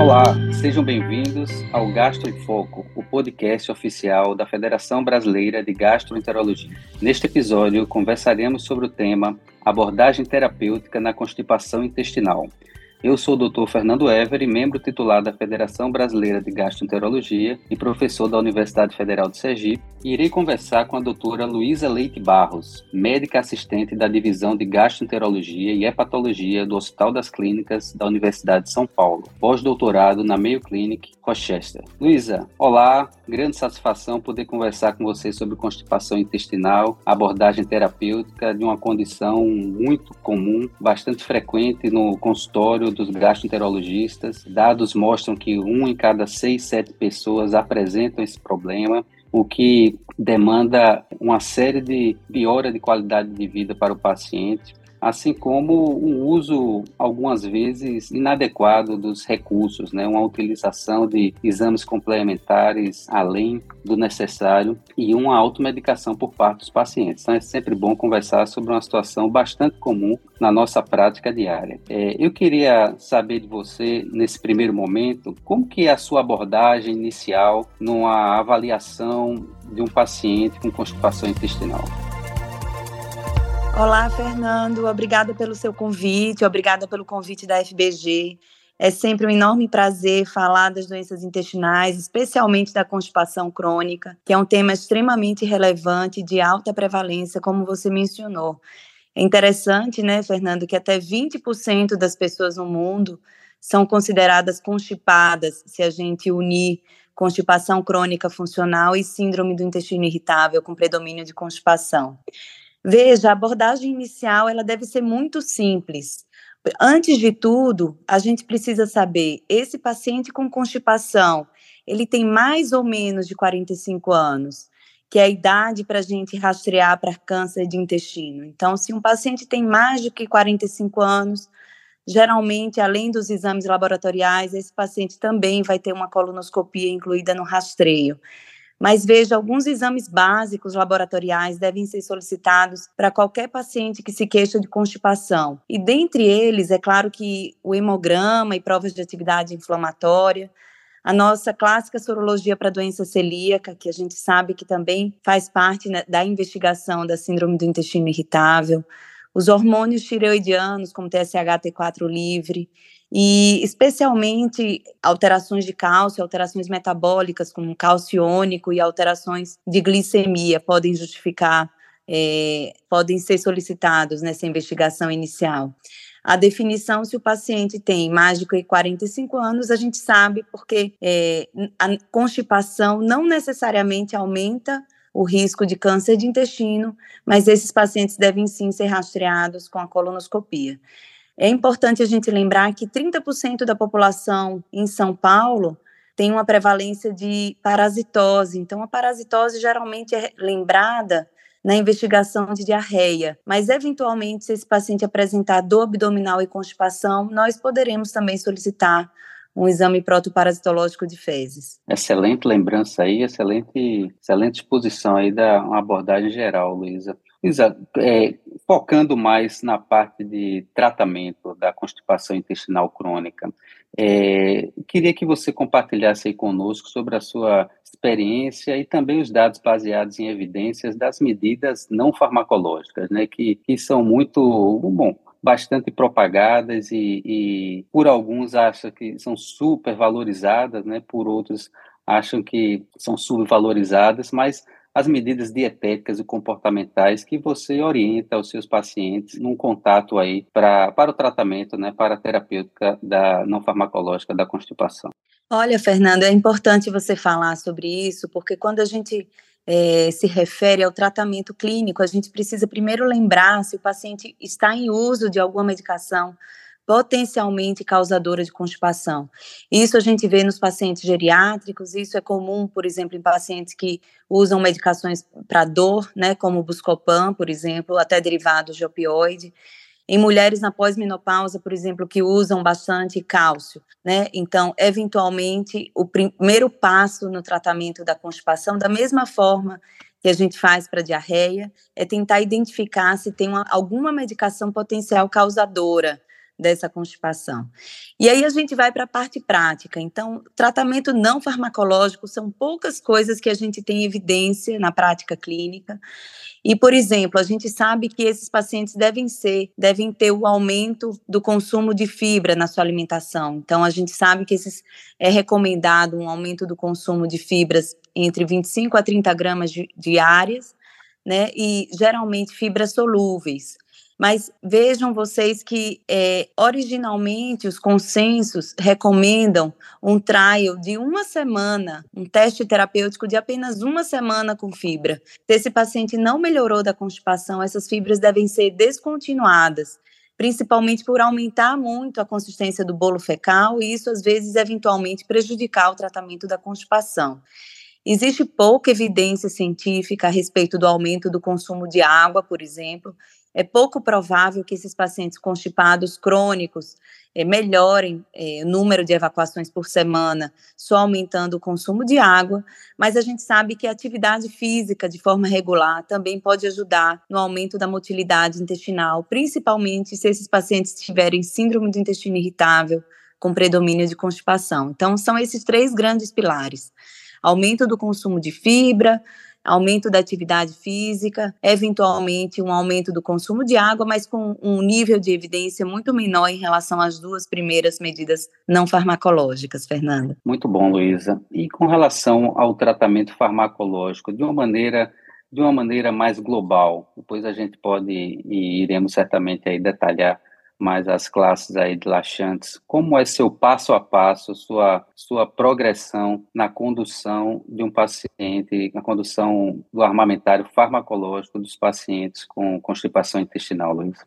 Olá, sejam bem-vindos ao Gastro em Foco, o podcast oficial da Federação Brasileira de Gastroenterologia. Neste episódio, conversaremos sobre o tema Abordagem terapêutica na constipação intestinal, eu sou o Dr. Fernando Everi, membro titular da Federação Brasileira de Gastroenterologia e professor da Universidade Federal de Sergipe, e irei conversar com a doutora Luísa Leite Barros, médica assistente da Divisão de Gastroenterologia e Hepatologia do Hospital das Clínicas da Universidade de São Paulo, pós-doutorado na Mayo Clinic, Rochester. Luísa, olá, grande satisfação poder conversar com você sobre constipação intestinal, abordagem terapêutica de uma condição muito comum, bastante frequente no consultório dos gastroenterologistas. Dados mostram que um em cada seis, sete pessoas apresentam esse problema, o que demanda uma série de piora de qualidade de vida para o paciente assim como um uso, algumas vezes, inadequado dos recursos, né? uma utilização de exames complementares além do necessário e uma automedicação por parte dos pacientes. Então, é sempre bom conversar sobre uma situação bastante comum na nossa prática diária. É, eu queria saber de você, nesse primeiro momento, como que é a sua abordagem inicial numa avaliação de um paciente com constipação intestinal? Olá, Fernando. Obrigada pelo seu convite, obrigada pelo convite da FBG. É sempre um enorme prazer falar das doenças intestinais, especialmente da constipação crônica, que é um tema extremamente relevante de alta prevalência, como você mencionou. É interessante, né, Fernando, que até 20% das pessoas no mundo são consideradas constipadas se a gente unir constipação crônica funcional e síndrome do intestino irritável com predomínio de constipação. Veja, a abordagem inicial ela deve ser muito simples. Antes de tudo, a gente precisa saber esse paciente com constipação, ele tem mais ou menos de 45 anos, que é a idade para a gente rastrear para câncer de intestino. Então, se um paciente tem mais de que 45 anos, geralmente, além dos exames laboratoriais, esse paciente também vai ter uma colonoscopia incluída no rastreio. Mas veja, alguns exames básicos laboratoriais devem ser solicitados para qualquer paciente que se queixa de constipação. E dentre eles, é claro que o hemograma e provas de atividade inflamatória, a nossa clássica sorologia para doença celíaca, que a gente sabe que também faz parte né, da investigação da síndrome do intestino irritável, os hormônios tireoidianos, como TSH, T4 livre, e especialmente alterações de cálcio, alterações metabólicas, como cálcio iônico e alterações de glicemia podem justificar, é, podem ser solicitados nessa investigação inicial. A definição, se o paciente tem mais de 45 anos, a gente sabe porque é, a constipação não necessariamente aumenta o risco de câncer de intestino, mas esses pacientes devem sim ser rastreados com a colonoscopia. É importante a gente lembrar que 30% da população em São Paulo tem uma prevalência de parasitose. Então, a parasitose geralmente é lembrada na investigação de diarreia, mas eventualmente, se esse paciente apresentar dor abdominal e constipação, nós poderemos também solicitar um exame protoparasitológico de fezes. Excelente lembrança aí, excelente, excelente exposição aí da uma abordagem geral, Luísa. Exato. É, focando mais na parte de tratamento da constipação intestinal crônica, é, queria que você compartilhasse aí conosco sobre a sua experiência e também os dados baseados em evidências das medidas não farmacológicas, né, que, que são muito, bom, bastante propagadas e, e por alguns acham que são super valorizadas, né, por outros acham que são subvalorizadas, mas as medidas dietéticas e comportamentais que você orienta os seus pacientes num contato aí pra, para o tratamento, né, para a terapêutica da não farmacológica da constipação. Olha, Fernando, é importante você falar sobre isso, porque quando a gente é, se refere ao tratamento clínico, a gente precisa primeiro lembrar se o paciente está em uso de alguma medicação potencialmente causadora de constipação. Isso a gente vê nos pacientes geriátricos, isso é comum, por exemplo, em pacientes que usam medicações para dor, né, como o Buscopan, por exemplo, até derivados de opioide. Em mulheres na pós-menopausa, por exemplo, que usam bastante cálcio, né? Então, eventualmente, o primeiro passo no tratamento da constipação, da mesma forma que a gente faz para diarreia, é tentar identificar se tem uma, alguma medicação potencial causadora dessa constipação. E aí a gente vai para a parte prática. Então, tratamento não farmacológico são poucas coisas que a gente tem evidência na prática clínica. E, por exemplo, a gente sabe que esses pacientes devem ser, devem ter o aumento do consumo de fibra na sua alimentação. Então, a gente sabe que esses, é recomendado um aumento do consumo de fibras entre 25 a 30 gramas diárias, né? E geralmente fibras solúveis. Mas vejam vocês que é, originalmente os consensos recomendam um trial de uma semana, um teste terapêutico de apenas uma semana com fibra. Se esse paciente não melhorou da constipação, essas fibras devem ser descontinuadas principalmente por aumentar muito a consistência do bolo fecal e isso às vezes eventualmente prejudicar o tratamento da constipação. Existe pouca evidência científica a respeito do aumento do consumo de água, por exemplo, é pouco provável que esses pacientes constipados crônicos é, melhorem é, o número de evacuações por semana, só aumentando o consumo de água, mas a gente sabe que a atividade física de forma regular também pode ajudar no aumento da motilidade intestinal, principalmente se esses pacientes tiverem síndrome do intestino irritável com predomínio de constipação. Então, são esses três grandes pilares: aumento do consumo de fibra, aumento da atividade física, eventualmente um aumento do consumo de água, mas com um nível de evidência muito menor em relação às duas primeiras medidas não farmacológicas, Fernanda. Muito bom, Luísa. E com relação ao tratamento farmacológico, de uma maneira de uma maneira mais global, depois a gente pode e iremos certamente aí detalhar mais as classes aí de laxantes, como é seu passo a passo, sua, sua progressão na condução de um paciente, na condução do armamentário farmacológico dos pacientes com constipação intestinal, Luiz?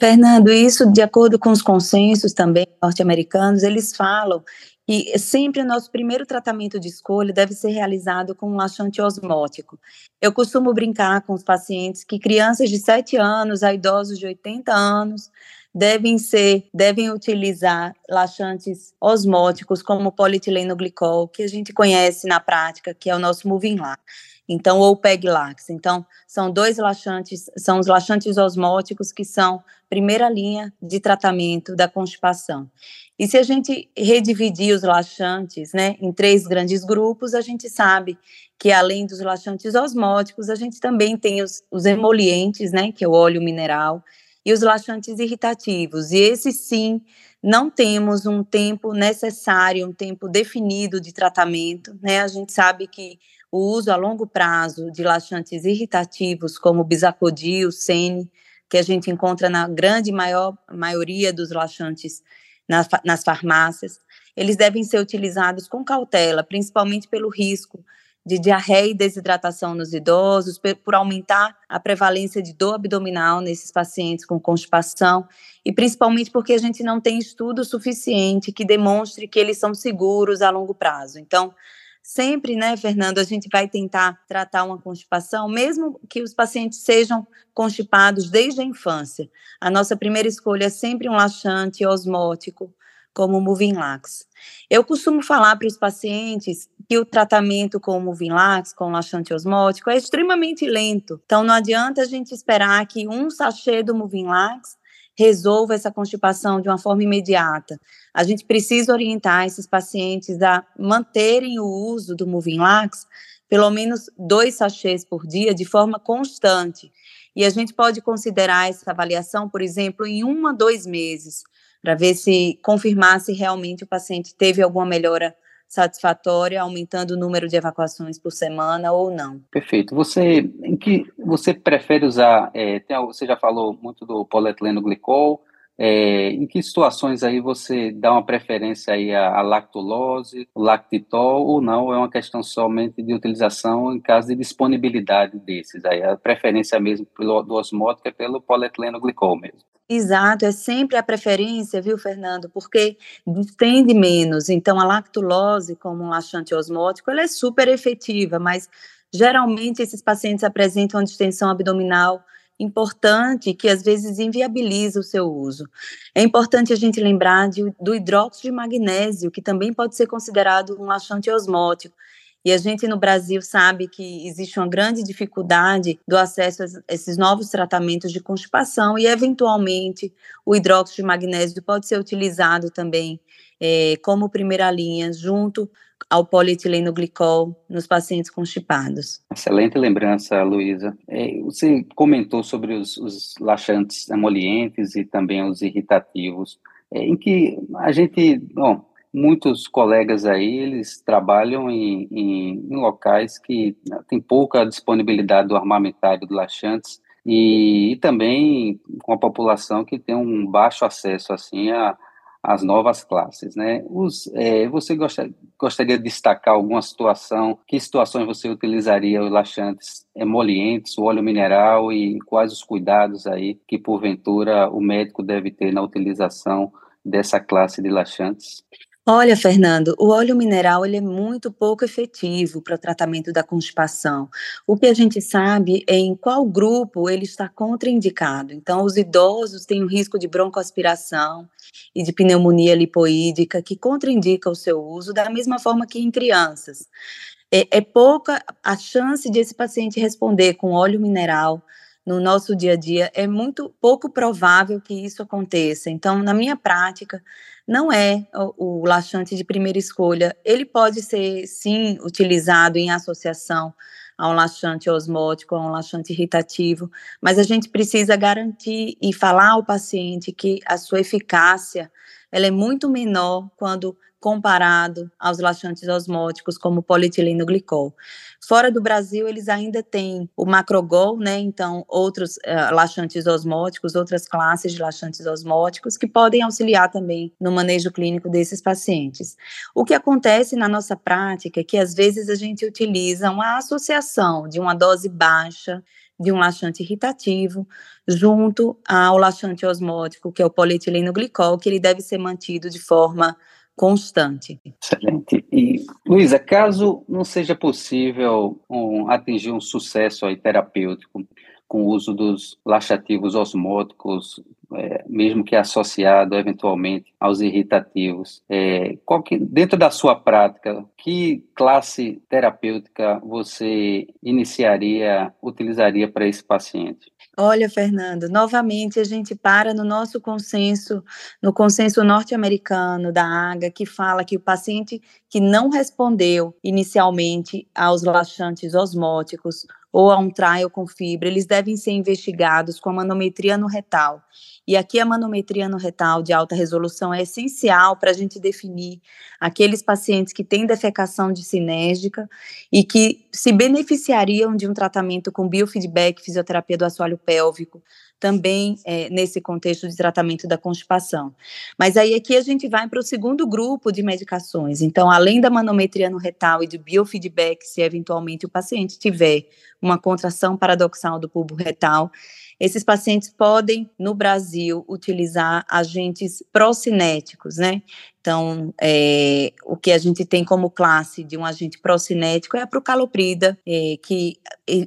Fernando, isso de acordo com os consensos também norte-americanos, eles falam que sempre o nosso primeiro tratamento de escolha deve ser realizado com um laxante osmótico. Eu costumo brincar com os pacientes que crianças de 7 anos a idosos de 80 anos devem ser, devem utilizar laxantes osmóticos como polietileno-glicol, que a gente conhece na prática, que é o nosso Movinglax. Então, ou PEG-Lax. Então, são dois laxantes, são os laxantes osmóticos que são primeira linha de tratamento da constipação. E se a gente redividir os laxantes, né, em três grandes grupos, a gente sabe que além dos laxantes osmóticos, a gente também tem os, os emolientes, né, que é o óleo mineral, e os laxantes irritativos. E esse sim, não temos um tempo necessário, um tempo definido de tratamento, né? A gente sabe que o uso a longo prazo de laxantes irritativos, como bisacodil, sene, que a gente encontra na grande maior maioria dos laxantes nas, nas farmácias, eles devem ser utilizados com cautela, principalmente pelo risco de diarreia e desidratação nos idosos, por aumentar a prevalência de dor abdominal nesses pacientes com constipação, e principalmente porque a gente não tem estudo suficiente que demonstre que eles são seguros a longo prazo. Então, sempre, né, Fernando, a gente vai tentar tratar uma constipação, mesmo que os pacientes sejam constipados desde a infância. A nossa primeira escolha é sempre um laxante osmótico, como o Movinglax. Eu costumo falar para os pacientes que o tratamento com o Movinglax, com laxante osmótico, é extremamente lento. Então, não adianta a gente esperar que um sachê do Movinglax resolva essa constipação de uma forma imediata. A gente precisa orientar esses pacientes a manterem o uso do Movinglax pelo menos dois sachês por dia de forma constante. E a gente pode considerar essa avaliação, por exemplo, em um a dois meses para ver se confirmar se realmente o paciente teve alguma melhora satisfatória, aumentando o número de evacuações por semana ou não. Perfeito. Você, em que você prefere usar? É, tem, você já falou muito do polietileno glicol. É, em que situações aí você dá uma preferência aí à, à lactulose, lactitol ou não? É uma questão somente de utilização em caso de disponibilidade desses aí. A preferência mesmo pelo, do osmótico é pelo polietileno glicol mesmo. Exato, é sempre a preferência, viu, Fernando? Porque distende menos. Então, a lactulose, como um laxante osmótico, ela é super efetiva, mas geralmente esses pacientes apresentam uma distensão abdominal importante que às vezes inviabiliza o seu uso. É importante a gente lembrar de, do hidróxido de magnésio, que também pode ser considerado um laxante osmótico. E a gente no Brasil sabe que existe uma grande dificuldade do acesso a esses novos tratamentos de constipação e, eventualmente, o hidróxido de magnésio pode ser utilizado também é, como primeira linha, junto ao polietileno glicol nos pacientes constipados. Excelente lembrança, Luísa. É, você comentou sobre os, os, laxantes emolientes e também os irritativos, é, em que a gente, bom, muitos colegas aí, eles trabalham em, em, em locais que né, tem pouca disponibilidade do armamentário de laxantes e, e, também com a população que tem um baixo acesso, assim, a as novas classes, né? Os, é, você gostaria, de destacar alguma situação? Que situações você utilizaria os laxantes emolientes, o óleo mineral e quais os cuidados aí que porventura o médico deve ter na utilização dessa classe de laxantes? Olha, Fernando, o óleo mineral ele é muito pouco efetivo para o tratamento da constipação. O que a gente sabe é em qual grupo ele está contraindicado. Então, os idosos têm um risco de broncoaspiração e de pneumonia lipoídica que contraindica o seu uso, da mesma forma que em crianças. É, é pouca a chance de esse paciente responder com óleo mineral no nosso dia a dia, é muito pouco provável que isso aconteça. Então, na minha prática, não é o, o laxante de primeira escolha. Ele pode ser, sim, utilizado em associação a um laxante osmótico, a um laxante irritativo, mas a gente precisa garantir e falar ao paciente que a sua eficácia ela é muito menor quando comparado aos laxantes osmóticos, como polietileno glicol. Fora do Brasil, eles ainda têm o macrogol, né? Então, outros uh, laxantes osmóticos, outras classes de laxantes osmóticos que podem auxiliar também no manejo clínico desses pacientes. O que acontece na nossa prática é que às vezes a gente utiliza uma associação de uma dose baixa de um laxante irritativo junto ao laxante osmótico, que é o polietileno glicol, que ele deve ser mantido de forma constante. Excelente. E, Luísa, caso não seja possível um, atingir um sucesso aí, terapêutico com o uso dos laxativos osmóticos, é, mesmo que associado eventualmente aos irritativos, é, que, dentro da sua prática, que classe terapêutica você iniciaria, utilizaria para esse paciente? Olha, Fernando, novamente a gente para no nosso consenso, no consenso norte-americano da AGA, que fala que o paciente que não respondeu inicialmente aos laxantes osmóticos ou a um trial com fibra, eles devem ser investigados com a manometria no retal. E aqui a manometria no retal de alta resolução é essencial para a gente definir aqueles pacientes que têm defecação dissinérgica e que se beneficiariam de um tratamento com biofeedback, fisioterapia do assoalho pélvico, também é, nesse contexto de tratamento da constipação. Mas aí aqui a gente vai para o segundo grupo de medicações. Então, além da manometria no retal e de biofeedback, se eventualmente o paciente tiver uma contração paradoxal do bulbo retal, esses pacientes podem, no Brasil, utilizar agentes procinéticos, né? Então, é, o que a gente tem como classe de um agente procinético é a procaloprida, é, que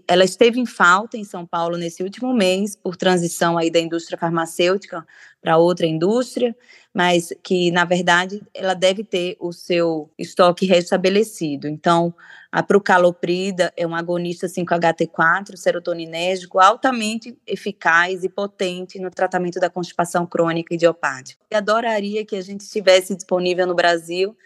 ela esteve em falta em São Paulo nesse último mês, por transição aí da indústria farmacêutica para outra indústria, mas que, na verdade, ela deve ter o seu estoque restabelecido. Então, a procaloprida é um agonista 5-HT4, serotoninérgico, altamente eficaz e potente no tratamento da constipação crônica idiopática. Eu adoraria que a gente tivesse disponível no Brasil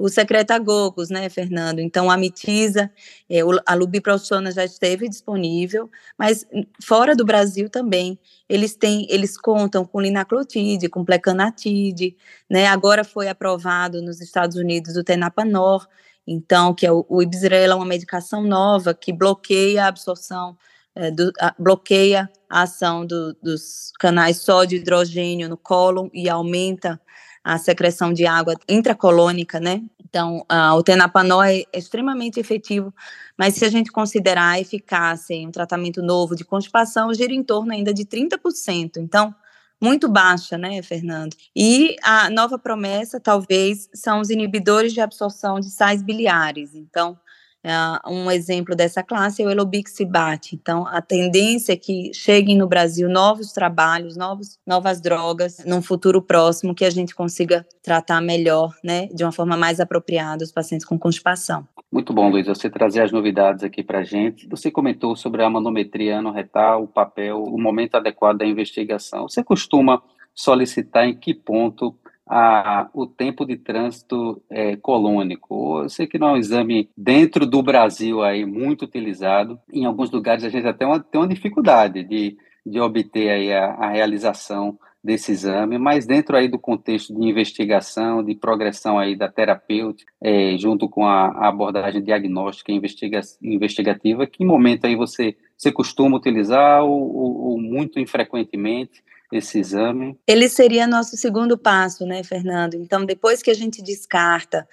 o secretagogos, né, Fernando? Então, a Mitisa, é, a lubiprostona já esteve disponível, mas fora do Brasil também, eles têm, eles contam com linaclotide, com plecanatide, né? Agora foi aprovado nos Estados Unidos o tenapanor, então, que é o, o Ibsrela, é uma medicação nova que bloqueia a absorção, é, do, a, bloqueia a ação do, dos canais só de hidrogênio no cólon e aumenta a secreção de água intracolônica, né? Então, uh, o tenapanol é extremamente efetivo, mas se a gente considerar a eficácia em um tratamento novo de constipação, gira em torno ainda de 30%. Então, muito baixa, né, Fernando? E a nova promessa, talvez, são os inibidores de absorção de sais biliares. Então, Uh, um exemplo dessa classe é o Elobixibat. Então, a tendência é que cheguem no Brasil novos trabalhos, novos, novas drogas, num futuro próximo, que a gente consiga tratar melhor, né, de uma forma mais apropriada os pacientes com constipação. Muito bom, Luiz, você trazer as novidades aqui para a gente. Você comentou sobre a manometria anorretal, o papel, o momento adequado da investigação. Você costuma solicitar em que ponto a, o tempo de trânsito é, colônico. Eu sei que não é um exame dentro do Brasil aí muito utilizado. Em alguns lugares a gente até uma, tem uma dificuldade de, de obter aí a, a realização desse exame, mas dentro aí do contexto de investigação, de progressão aí da terapêutica, é, junto com a, a abordagem diagnóstica e investiga, investigativa, que momento aí você, você costuma utilizar ou, ou, ou muito infrequentemente esse exame? Ele seria nosso segundo passo, né, Fernando? Então, depois que a gente descarta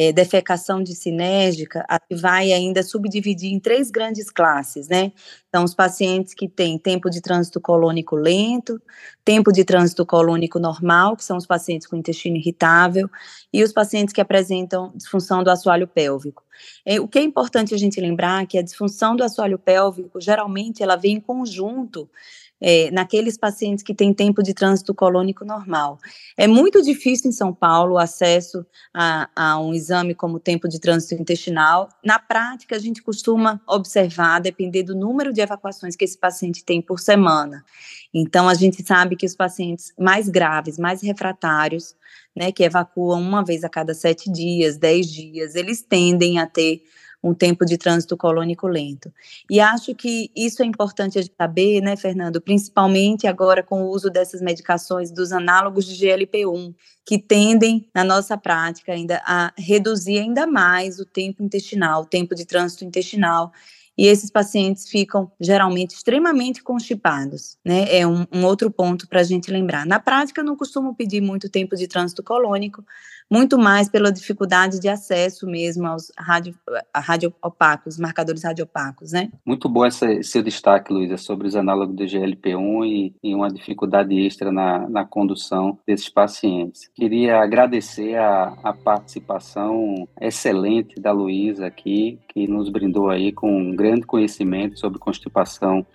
é, defecação dissinérgica, a gente vai ainda subdividir em três grandes classes, né? Então, os pacientes que têm tempo de trânsito colônico lento, tempo de trânsito colônico normal, que são os pacientes com intestino irritável, e os pacientes que apresentam disfunção do assoalho pélvico. É, o que é importante a gente lembrar é que a disfunção do assoalho pélvico, geralmente, ela vem em conjunto é, naqueles pacientes que têm tempo de trânsito colônico normal. É muito difícil em São Paulo o acesso a, a, um exame como tempo de trânsito intestinal. Na prática, a gente costuma observar, depender do número de evacuações que esse paciente tem por semana. Então, a gente sabe que os pacientes mais graves, mais refratários, né, que evacuam uma vez a cada sete dias, dez dias, eles tendem a ter um tempo de trânsito colônico lento. E acho que isso é importante a gente saber, né, Fernando, principalmente agora com o uso dessas medicações dos análogos de GLP-1, que tendem, na nossa prática, ainda a reduzir ainda mais o tempo intestinal, o tempo de trânsito intestinal, e esses pacientes ficam geralmente extremamente constipados, né? É um, um outro ponto para a gente lembrar. Na prática, não costumo pedir muito tempo de trânsito colônico, muito mais pela dificuldade de acesso mesmo aos radio, radioopacos, marcadores radiopacos, né? Muito bom esse seu destaque, Luísa, sobre os análogos do GLP-1 e, e, uma dificuldade extra na, na condução desses pacientes. Queria agradecer a, a participação excelente da Luísa aqui, que nos brindou aí com um grande conhecimento sobre constipação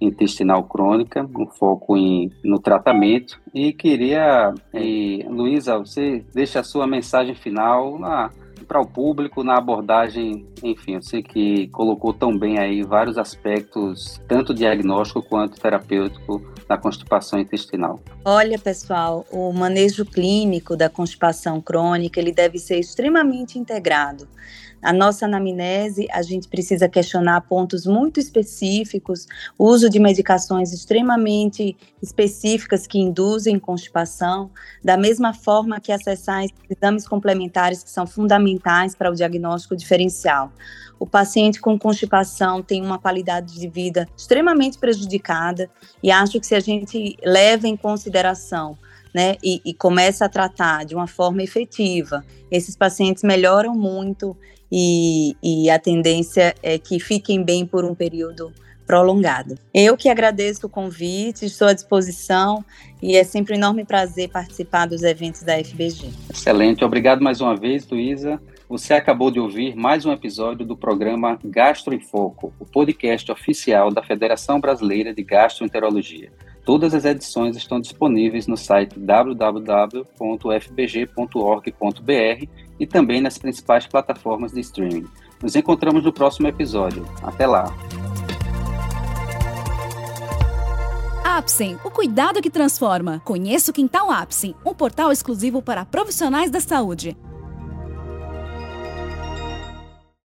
intestinal crônica, um foco em, no tratamento. E queria, e, Luísa, você deixa a sua mensagem final para o público na abordagem, enfim, sei que colocou tão bem aí vários aspectos, tanto diagnóstico quanto terapêutico, da constipação intestinal. Olha, pessoal, o manejo clínico da constipação crônica, ele deve ser extremamente integrado a nossa anamnese, a gente precisa questionar pontos muito específicos, uso de medicações extremamente específicas que induzem constipação, da mesma forma que acessar exames complementares que são fundamentais para o diagnóstico diferencial. O paciente com constipação tem uma qualidade de vida extremamente prejudicada e acho que se a gente leva em consideração né, e, e, começa a tratar de uma forma efetiva, esses pacientes melhoram muito e, e a tendência é que fiquem bem por um período prolongado. Eu que agradeço o convite, estou à disposição e é sempre um enorme prazer participar dos eventos da FBG. Excelente, obrigado mais uma vez, Luísa. Você acabou de ouvir mais um episódio do programa Gastro em Foco, o podcast oficial da Federação Brasileira de Gastroenterologia. Todas as edições estão disponíveis no site www.fbg.org.br e também nas principais plataformas de streaming. Nos encontramos no próximo episódio. Até lá! Apsen, o cuidado que transforma. Conheça o Quintal Apsen, um portal exclusivo para profissionais da saúde.